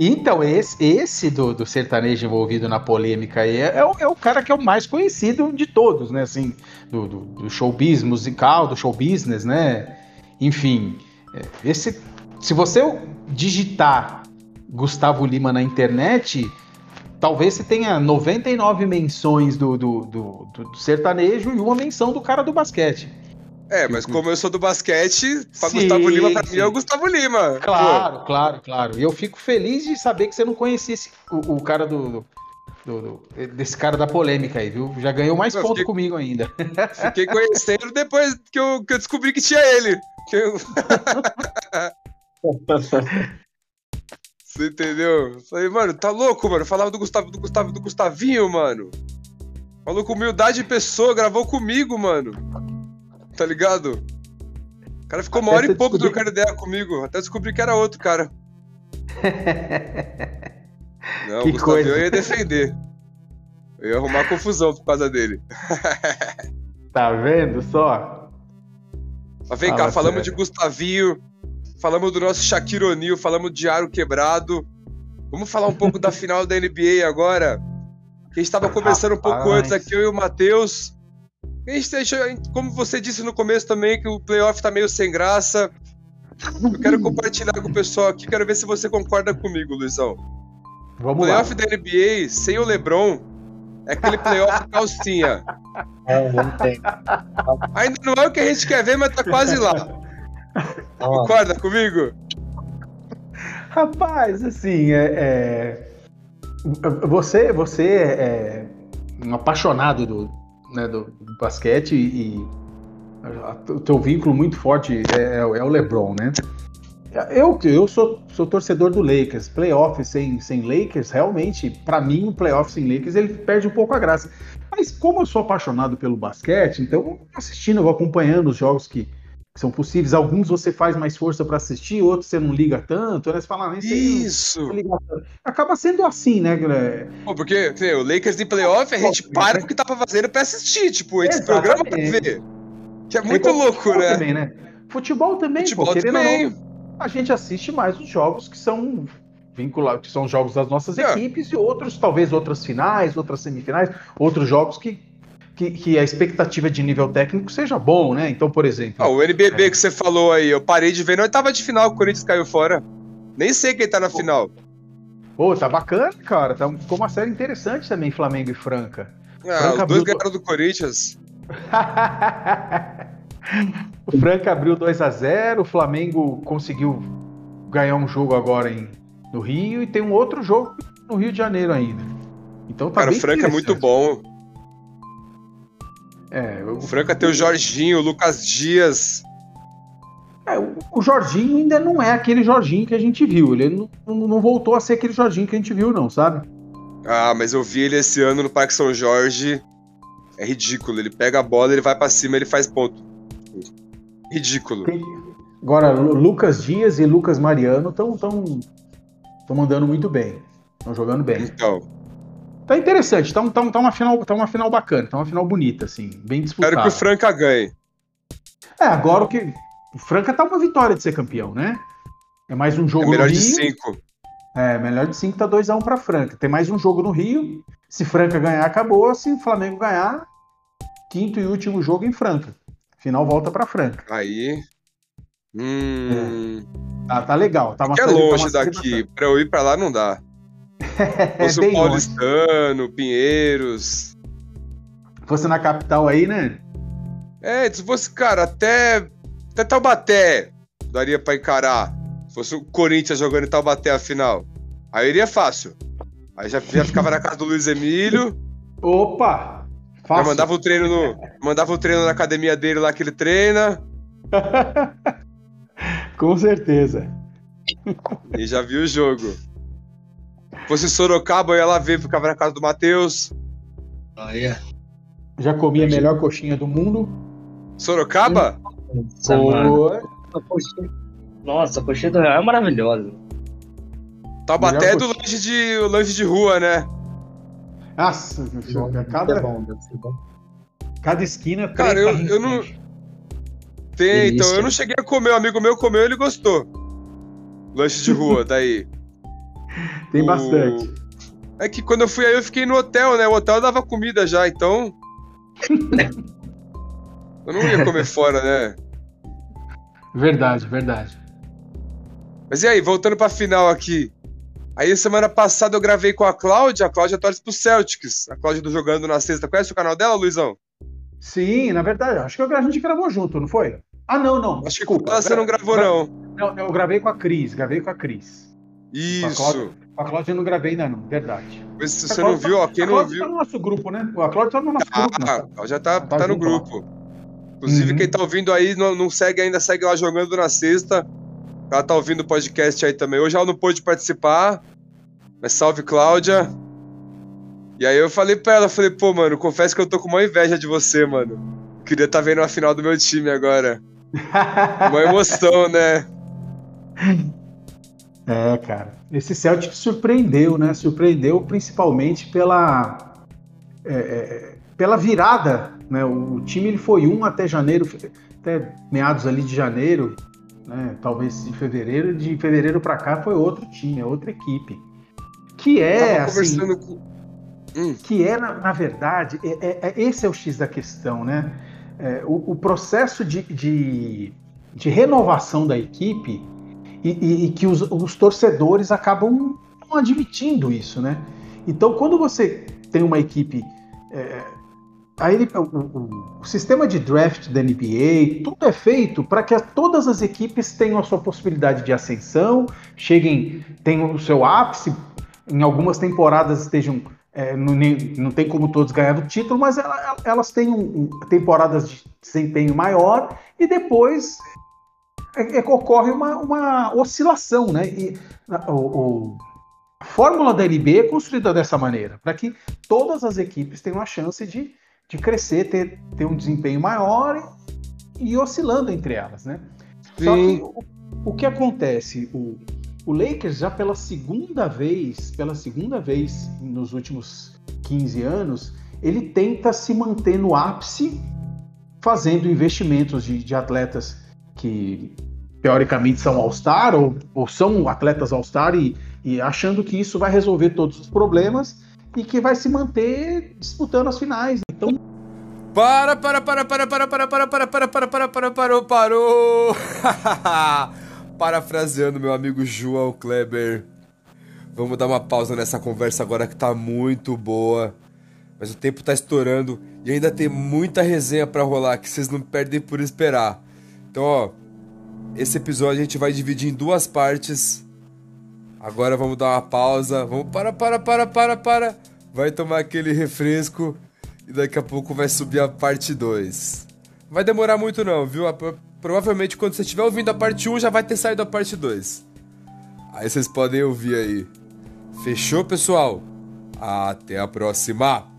Então, esse, esse do, do sertanejo envolvido na polêmica aí é, é, o, é, o, cara que é o mais conhecido de todos, né? Assim, do, do, do showbiz musical, do show business, né? Enfim, é, esse, se você digitar Gustavo Lima na internet, talvez você tenha 99 menções do, do, do, do sertanejo e uma menção do cara do basquete. É, mas como eu sou do basquete, pra sim, Gustavo Lima, pra sim. mim é o Gustavo Lima. Claro, Pô. claro, claro. E eu fico feliz de saber que você não conhecia esse, o, o, cara do, do, do, desse cara da polêmica aí, viu? Já ganhou mais ponto fiquei, comigo ainda. Fiquei conhecendo depois que eu, que eu descobri que tinha ele. Que eu... [LAUGHS] Você entendeu? Falei, mano, tá louco, mano. Eu falava do Gustavo, do Gustavo, do Gustavinho, mano. Falou com humildade de pessoa, gravou comigo, mano tá ligado? O cara ficou uma hora e pouco descobri... trocando ideia comigo, até descobri que era outro cara. [LAUGHS] Não, que o Gustavo eu ia defender. Eu ia arrumar confusão por causa dele. [LAUGHS] tá vendo só? Mas vem Fala cá, falamos de Gustavinho, falamos do nosso Shaquille O'Neal, falamos de Aro Quebrado. Vamos falar um pouco da [LAUGHS] final da NBA agora. Que a gente estava conversando um pouco antes aqui, eu e o Matheus. A gente deixa, como você disse no começo também, que o playoff tá meio sem graça. Eu quero [LAUGHS] compartilhar com o pessoal aqui, quero ver se você concorda comigo, Luizão. Vamos o playoff lá. da NBA sem o LeBron é aquele playoff [LAUGHS] calcinha. É, não tem. Ainda não é o que a gente quer ver, mas tá quase lá. Concorda comigo? Rapaz, assim, é, é... você, você é um apaixonado do, né, do, do basquete e, o teu vínculo muito forte é, é, é, o LeBron, né? Eu, eu sou, sou torcedor do Lakers. Playoff sem, sem Lakers, realmente, para mim, o playoff sem Lakers ele perde um pouco a graça. Mas como eu sou apaixonado pelo basquete, então assistindo, vou acompanhando os jogos que, são possíveis. Alguns você faz mais força para assistir, outros você não liga tanto, né? Você fala, ah, Isso! Acaba sendo assim, né, Pô, porque o Lakers de playoff, a gente para o que tá fazendo para assistir, tipo, esse programa pra ver. Que é muito louco, né? Também, né? Futebol também, Futebol pô, também. Não, a gente assiste mais os jogos que são vinculados, que são jogos das nossas é. equipes e outros, talvez outras finais, outras semifinais, outros jogos que que, que, a expectativa de nível técnico seja bom, né? Então, por exemplo. Ah, o NBB é... que você falou aí, eu parei de ver na oitava de final, o Corinthians caiu fora. Nem sei quem tá na final. Pô, tá bacana, cara. Tá, ficou uma série interessante também, Flamengo e Franca. Ah, Franca os dois ganharam do Corinthians. [LAUGHS] o Franca abriu 2 a 0 o Flamengo conseguiu ganhar um jogo agora em, no Rio e tem um outro jogo no Rio de Janeiro ainda. Então tá Cara, o Franca é muito bom. É, o Franca tem o Jorginho, o Lucas Dias. É, o Jorginho ainda não é aquele Jorginho que a gente viu. Ele não, não, voltou a ser aquele Jorginho que a gente viu, não, sabe? Ah, mas eu vi ele esse ano no Parque São Jorge. É ridículo. Ele pega a bola, ele vai para cima, ele faz ponto. Ridículo. Agora, Lucas Dias e Lucas Mariano estão tão, tão mandando muito bem. Estão jogando bem. Então. Tá interessante, tá, tá, tá, uma final, tá uma final bacana, tá uma final bonita, assim, bem disputada. Espero que o Franca ganhe. É, agora o que. O Franca tá uma vitória de ser campeão, né? É mais um jogo é melhor no Rio. de cinco. É, melhor de cinco tá 2x1 um pra Franca. Tem mais um jogo no Rio. Se Franca ganhar, acabou. Se Flamengo ganhar, quinto e último jogo em Franca. Final volta pra Franca. Aí. Hum. É. Ah, tá legal. Tá uma é longe tá daqui. Pra eu ir pra lá não dá. É, [LAUGHS] Fosse o Paulistano, longe. Pinheiros. Fosse na capital aí, né? É, se fosse, cara, até, até Taubaté daria pra encarar. Se fosse o Corinthians jogando em Taubaté a final. Aí iria fácil. Aí já, já ficava na casa do Luiz Emílio. Opa! Fácil. Já mandava o treino no, mandava o treino na academia dele lá que ele treina. [LAUGHS] Com certeza. E já viu o jogo. Fosse Sorocaba, eu ia lá ver, ficava na casa do Matheus. Ah, yeah. Já comi a melhor coxinha do mundo. Sorocaba? Nossa, Nossa, a coxinha do Real é maravilhosa. Taubaté é do lanche de, lanche de rua, né? Nossa, cada, é cada esquina tem. Cara, eu, eu não. Tem, então eu não cheguei a comer. Um amigo meu comeu e ele gostou. Lanche de rua, [LAUGHS] daí. Tem o... bastante. É que quando eu fui aí, eu fiquei no hotel, né? O hotel dava comida já, então. [LAUGHS] eu não ia comer fora, né? Verdade, verdade. Mas e aí, voltando pra final aqui. Aí, semana passada, eu gravei com a Cláudia. A Cláudia torce pro Celtics. A Cláudia do Jogando na Sexta. Conhece o canal dela, Luizão? Sim, na verdade. Acho que a gente gravou junto, não foi? Ah, não, não. Acho desculpa. que você não gravou, não. Não, eu gravei com a Cris. Gravei com a Cris. Isso. A Cláudia eu não gravei ainda, não, verdade. Mas se você não viu, ó, quem não viu. tá no nosso grupo, né? A Cláudia tá no nosso ah, grupo. Né? Ah, já tá, tá, tá no grupo. Lá. Inclusive, uhum. quem tá ouvindo aí, não, não segue ainda, segue lá jogando na sexta. Ela tá ouvindo o podcast aí também. Hoje ela não pôde participar. Mas salve, Cláudia. E aí eu falei pra ela, falei, pô, mano, confesso que eu tô com uma inveja de você, mano. Queria estar tá vendo a final do meu time agora. [LAUGHS] uma emoção, né? [LAUGHS] É, cara. Esse Celtic surpreendeu, né? Surpreendeu principalmente pela, é, é, pela virada. Né? O, time ele foi um até janeiro, até meados ali de janeiro, né? talvez de fevereiro. De fevereiro para cá foi outro time, é outra equipe. Que é, assim, com... hum. que é na, na verdade, é, é, esse é o x da questão, né? O, o, processo de, de, de renovação da equipe e, e, e que os, os, torcedores acabam não admitindo isso, né? Então, quando você tem uma equipe. É, o, o, o, sistema de draft da NBA, tudo é feito para que todas as equipes tenham a sua possibilidade de ascensão, cheguem, tenham o seu ápice, em algumas temporadas estejam. É, não, não, tem como todos ganhar o título, mas elas têm um, temporadas de desempenho maior e depois é, é, ocorre uma, uma oscilação, né? E o, o, a fórmula da NBA é construída dessa maneira, para que todas as equipes tenham a chance de, de crescer, ter, ter um desempenho maior e, e oscilando entre elas, né? Sim. Só que o, o que acontece? O, o Lakers já pela segunda vez, pela segunda vez nos últimos 15 anos, ele tenta se manter no ápice, fazendo investimentos de, de atletas que teoricamente são All-Star ou, ou, são atletas All-Star e, e achando que isso vai resolver todos os problemas e que vai se manter disputando as finais. Então, Para, para, para, para, para, para, para, para, para, para, para, para, parou, parou. Parafraseando meu amigo João Kleber. Vamos dar uma pausa nessa conversa agora que tá muito boa. Mas o tempo tá estourando e ainda tem muita resenha para rolar que vocês não perdem por esperar. Então, ó, esse episódio a gente vai dividir em duas partes. Agora vamos dar uma pausa. Vamos para, para, para, para, para. Vai tomar aquele refresco e daqui a pouco vai subir a parte 2. Vai demorar muito não, viu? Provavelmente quando você estiver ouvindo a parte 1 já vai ter saído a parte 2. Aí vocês podem ouvir aí. Fechou, pessoal? Até a próxima!